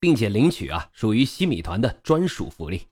并且领取啊，属于西米团的专属福利。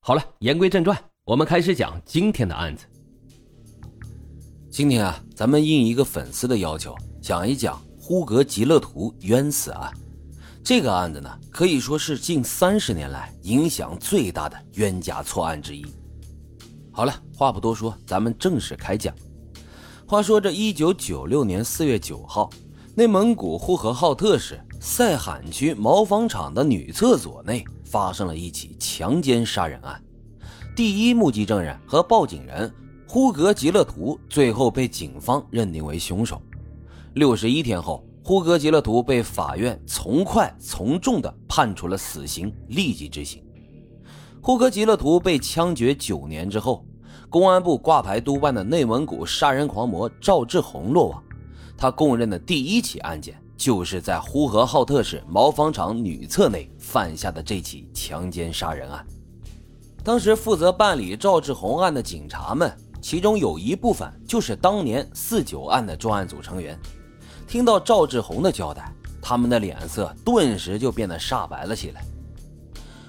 好了，言归正传，我们开始讲今天的案子。今天啊，咱们应一个粉丝的要求，讲一讲呼格吉勒图冤死案。这个案子呢，可以说是近三十年来影响最大的冤假错案之一。好了，话不多说，咱们正式开讲。话说这一九九六年四月九号，内蒙古呼和浩特市。赛罕区毛纺厂的女厕所内发生了一起强奸杀人案，第一目击证人和报警人呼格吉勒图最后被警方认定为凶手。六十一天后，呼格吉勒图被法院从快从重的判处了死刑，立即执行。呼格吉勒图被枪决九年之后，公安部挂牌督办的内蒙古杀人狂魔赵志红落网，他供认的第一起案件。就是在呼和浩特市毛纺厂女厕内犯下的这起强奸杀人案。当时负责办理赵志红案的警察们，其中有一部分就是当年四九案的专案组成员。听到赵志红的交代，他们的脸色顿时就变得煞白了起来。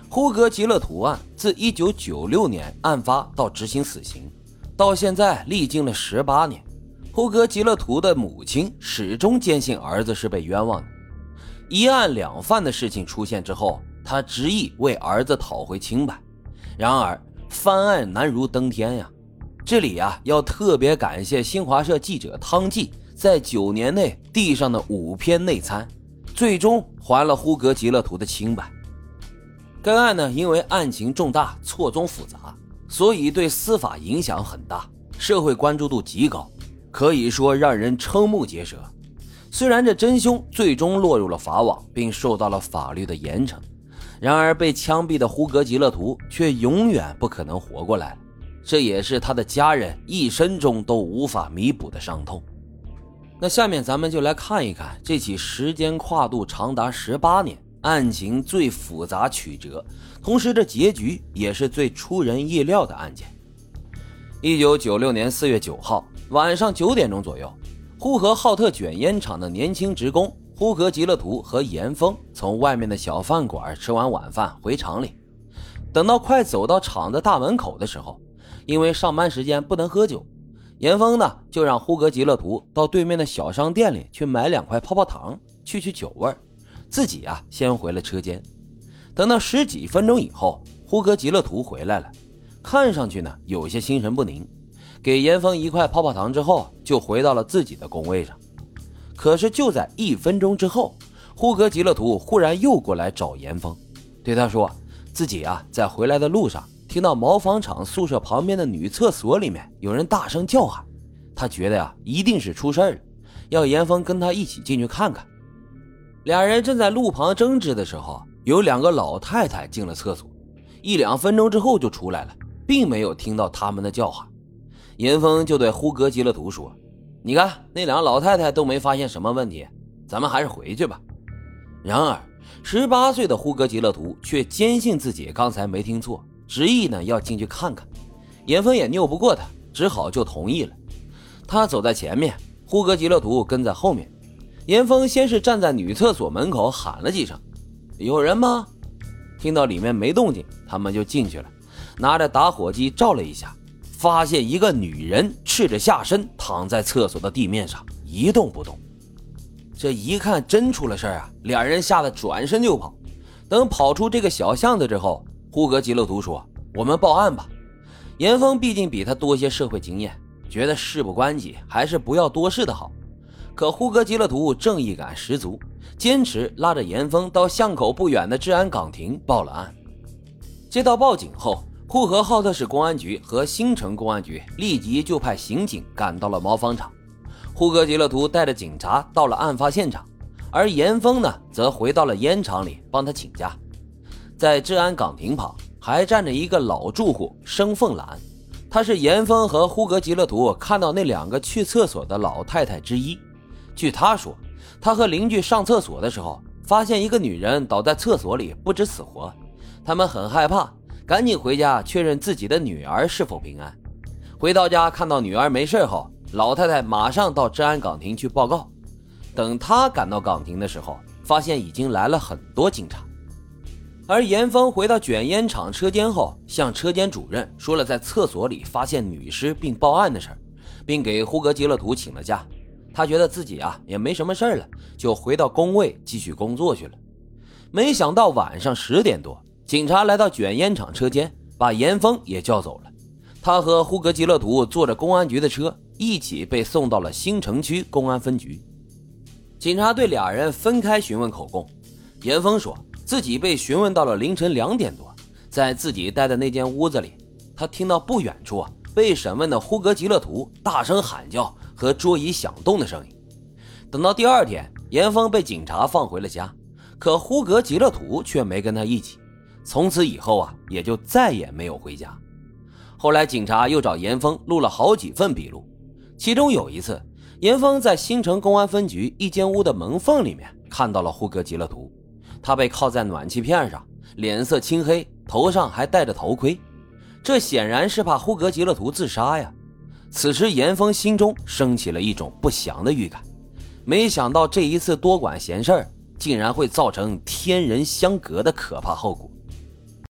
呼格吉勒图案自1996年案发到执行死刑，到现在历经了十八年。呼格吉勒图的母亲始终坚信儿子是被冤枉的。一案两犯的事情出现之后，他执意为儿子讨回清白。然而翻案难如登天呀！这里呀要特别感谢新华社记者汤季在九年内递上的五篇内参，最终还了呼格吉勒图的清白。该案呢，因为案情重大、错综复杂，所以对司法影响很大，社会关注度极高。可以说让人瞠目结舌。虽然这真凶最终落入了法网，并受到了法律的严惩，然而被枪毙的胡格吉勒图却永远不可能活过来。这也是他的家人一生中都无法弥补的伤痛。那下面咱们就来看一看这起时间跨度长达十八年、案情最复杂曲折，同时这结局也是最出人意料的案件。一九九六年四月九号。晚上九点钟左右，呼和浩特卷烟厂的年轻职工呼格吉勒图和严峰从外面的小饭馆吃完晚饭回厂里。等到快走到厂子大门口的时候，因为上班时间不能喝酒，严峰呢就让呼格吉勒图到对面的小商店里去买两块泡泡糖去去酒味自己啊先回了车间。等到十几分钟以后，呼格吉勒图回来了，看上去呢有些心神不宁。给严峰一块泡泡糖之后，就回到了自己的工位上。可是就在一分钟之后，呼格吉勒图忽然又过来找严峰，对他说自己啊在回来的路上听到毛纺厂宿舍旁边的女厕所里面有人大声叫喊，他觉得呀一定是出事了，要严峰跟他一起进去看看。俩人正在路旁争执的时候，有两个老太太进了厕所，一两分钟之后就出来了，并没有听到他们的叫喊。严峰就对呼格吉勒图说：“你看，那两个老太太都没发现什么问题，咱们还是回去吧。”然而，十八岁的呼格吉勒图却坚信自己刚才没听错，执意呢要进去看看。严峰也拗不过他，只好就同意了。他走在前面，呼格吉勒图跟在后面。严峰先是站在女厕所门口喊了几声：“有人吗？”听到里面没动静，他们就进去了，拿着打火机照了一下。发现一个女人赤着下身躺在厕所的地面上一动不动，这一看真出了事儿啊！两人吓得转身就跑。等跑出这个小巷子之后，呼格吉勒图说：“我们报案吧。”严峰毕竟比他多些社会经验，觉得事不关己，还是不要多事的好。可呼格吉勒图正义感十足，坚持拉着严峰到巷口不远的治安岗亭报了案。接到报警后。呼和浩特市公安局和新城公安局立即就派刑警赶到了毛纺厂，呼格吉勒图带着警察到了案发现场，而严峰呢，则回到了烟厂里帮他请假。在治安岗亭旁，还站着一个老住户生凤兰，他是严峰和呼格吉勒图看到那两个去厕所的老太太之一。据他说，他和邻居上厕所的时候，发现一个女人倒在厕所里不知死活，他们很害怕，赶紧回家确认自己的女儿是否平安。回到家看到女儿没事后，老太太马上到治安岗亭去报告。等他赶到岗亭的时候，发现已经来了很多警察。而严峰回到卷烟厂车间后，向车间主任说了在厕所里发现女尸并报案的事并给呼格吉勒图请了假。他觉得自己啊也没什么事了，就回到工位继续工作去了。没想到晚上十点多，警察来到卷烟厂车间，把严峰也叫走了。他和呼格吉勒图坐着公安局的车，一起被送到了新城区公安分局。警察对俩人分开询问口供。严峰说。自己被询问到了凌晨两点多，在自己待的那间屋子里，他听到不远处啊被审问的呼格吉勒图大声喊叫和桌椅响动的声音。等到第二天，严峰被警察放回了家，可呼格吉勒图却没跟他一起。从此以后啊，也就再也没有回家。后来警察又找严峰录了好几份笔录，其中有一次，严峰在新城公安分局一间屋的门缝里面看到了呼格吉勒图。他被靠在暖气片上，脸色青黑，头上还戴着头盔，这显然是怕呼格吉勒图自杀呀。此时，严峰心中升起了一种不祥的预感，没想到这一次多管闲事儿，竟然会造成天人相隔的可怕后果。